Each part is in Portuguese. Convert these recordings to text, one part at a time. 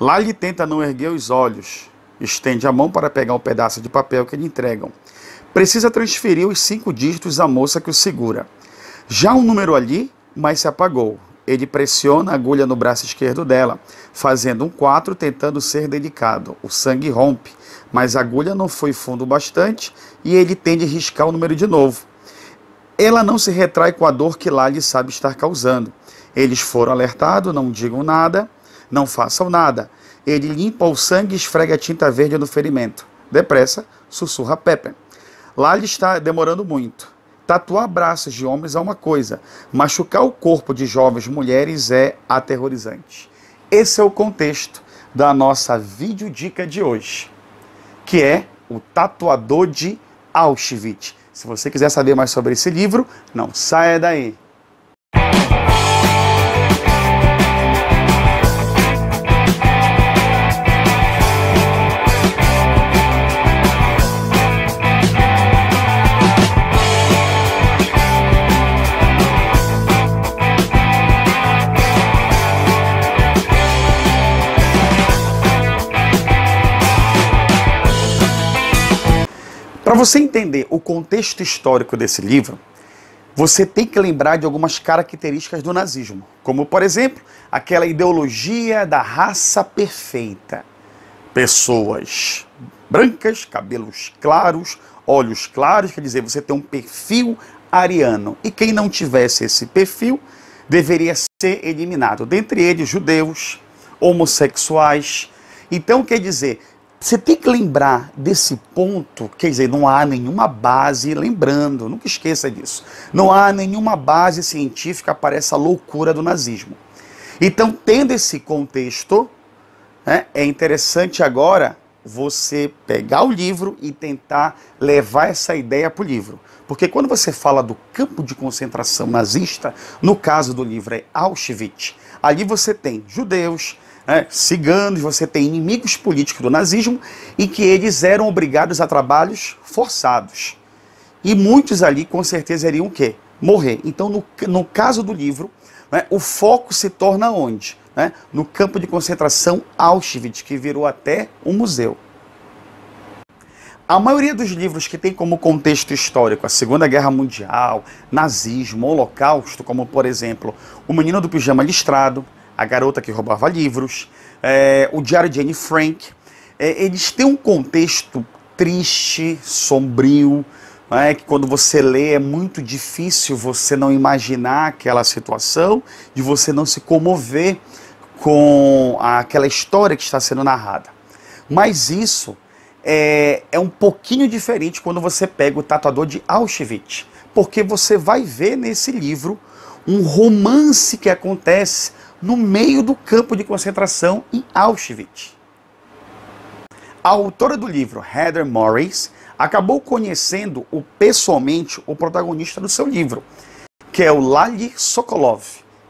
Lá ele tenta não erguer os olhos, estende a mão para pegar um pedaço de papel que lhe entregam. Precisa transferir os cinco dígitos à moça que o segura. Já um número ali, mas se apagou. Ele pressiona a agulha no braço esquerdo dela, fazendo um 4, tentando ser delicado. O sangue rompe, mas a agulha não foi fundo bastante e ele tende a riscar o número de novo. Ela não se retrai com a dor que lá lhe sabe estar causando. Eles foram alertados, não digam nada, não façam nada. Ele limpa o sangue e esfrega a tinta verde no ferimento. Depressa, sussurra Pepe. Lá lhe está demorando muito. Tatuar braços de homens é uma coisa, machucar o corpo de jovens mulheres é aterrorizante. Esse é o contexto da nossa videodica de hoje, que é o Tatuador de Auschwitz. Se você quiser saber mais sobre esse livro, não saia daí. Para você entender o contexto histórico desse livro, você tem que lembrar de algumas características do nazismo, como, por exemplo, aquela ideologia da raça perfeita. Pessoas brancas, cabelos claros, olhos claros, quer dizer, você tem um perfil ariano. E quem não tivesse esse perfil deveria ser eliminado. Dentre eles, judeus, homossexuais. Então, quer dizer, você tem que lembrar desse ponto, quer dizer, não há nenhuma base, lembrando, nunca esqueça disso, não há nenhuma base científica para essa loucura do nazismo. Então, tendo esse contexto, né, é interessante agora você pegar o livro e tentar levar essa ideia para o livro. Porque quando você fala do campo de concentração nazista, no caso do livro é Auschwitz, ali você tem judeus, né, ciganos, você tem inimigos políticos do nazismo e que eles eram obrigados a trabalhos forçados. E muitos ali com certeza iriam o quê? Morrer. Então, no, no caso do livro, né, o foco se torna onde? Né? No campo de concentração Auschwitz, que virou até um museu. A maioria dos livros que tem como contexto histórico a Segunda Guerra Mundial, nazismo, holocausto, como por exemplo O Menino do Pijama Listrado, a Garota que Roubava Livros, é, O Diário de Anne Frank. É, eles têm um contexto triste, sombrio, é, que quando você lê é muito difícil você não imaginar aquela situação, de você não se comover com aquela história que está sendo narrada. Mas isso é, é um pouquinho diferente quando você pega o tatuador de Auschwitz, porque você vai ver nesse livro um romance que acontece no meio do campo de concentração em Auschwitz. A autora do livro, Heather Morris, acabou conhecendo o, pessoalmente o protagonista do seu livro, que é o Lali Sokolov,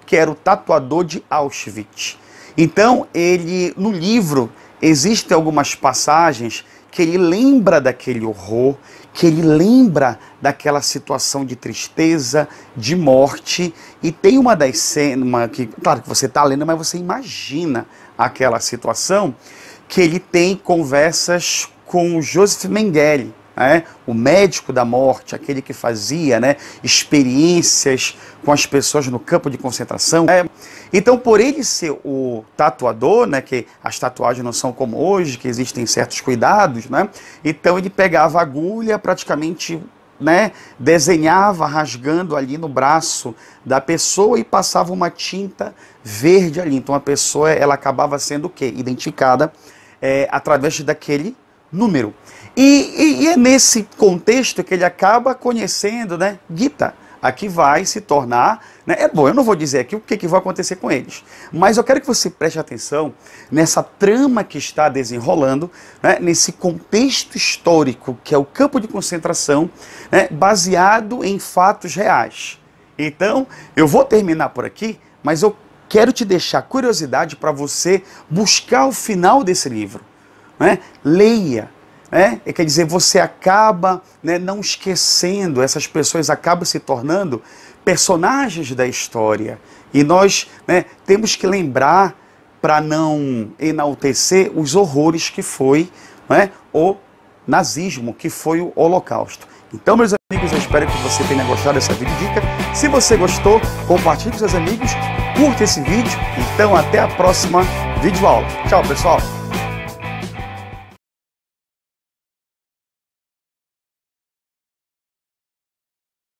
que era o tatuador de Auschwitz. Então, ele no livro existem algumas passagens que ele lembra daquele horror, que ele lembra daquela situação de tristeza, de morte, e tem uma das cenas, que, claro que você está lendo, mas você imagina aquela situação, que ele tem conversas com Joseph Mengele, né? o médico da morte, aquele que fazia né, experiências com as pessoas no campo de concentração. Né? Então, por ele ser o tatuador, né, que as tatuagens não são como hoje, que existem certos cuidados, né? então ele pegava agulha, praticamente né, desenhava rasgando ali no braço da pessoa e passava uma tinta verde ali. Então a pessoa ela acabava sendo o quê? Identificada é, através daquele número. E, e, e, é nesse contexto que ele acaba conhecendo né, Gita, a que vai se tornar. Né, é bom, eu não vou dizer aqui o que, que vai acontecer com eles, mas eu quero que você preste atenção nessa trama que está desenrolando, né, nesse contexto histórico que é o campo de concentração, né, baseado em fatos reais. Então, eu vou terminar por aqui, mas eu quero te deixar curiosidade para você buscar o final desse livro. Né? Leia, né? Quer dizer, você acaba né, não esquecendo, essas pessoas acabam se tornando personagens da história. E nós né, temos que lembrar para não enaltecer os horrores que foi né, o nazismo, que foi o Holocausto. Então, meus amigos, eu espero que você tenha gostado dessa vídeo dica. Se você gostou, compartilhe com seus amigos, curta esse vídeo. Então, até a próxima vídeo aula. Tchau, pessoal!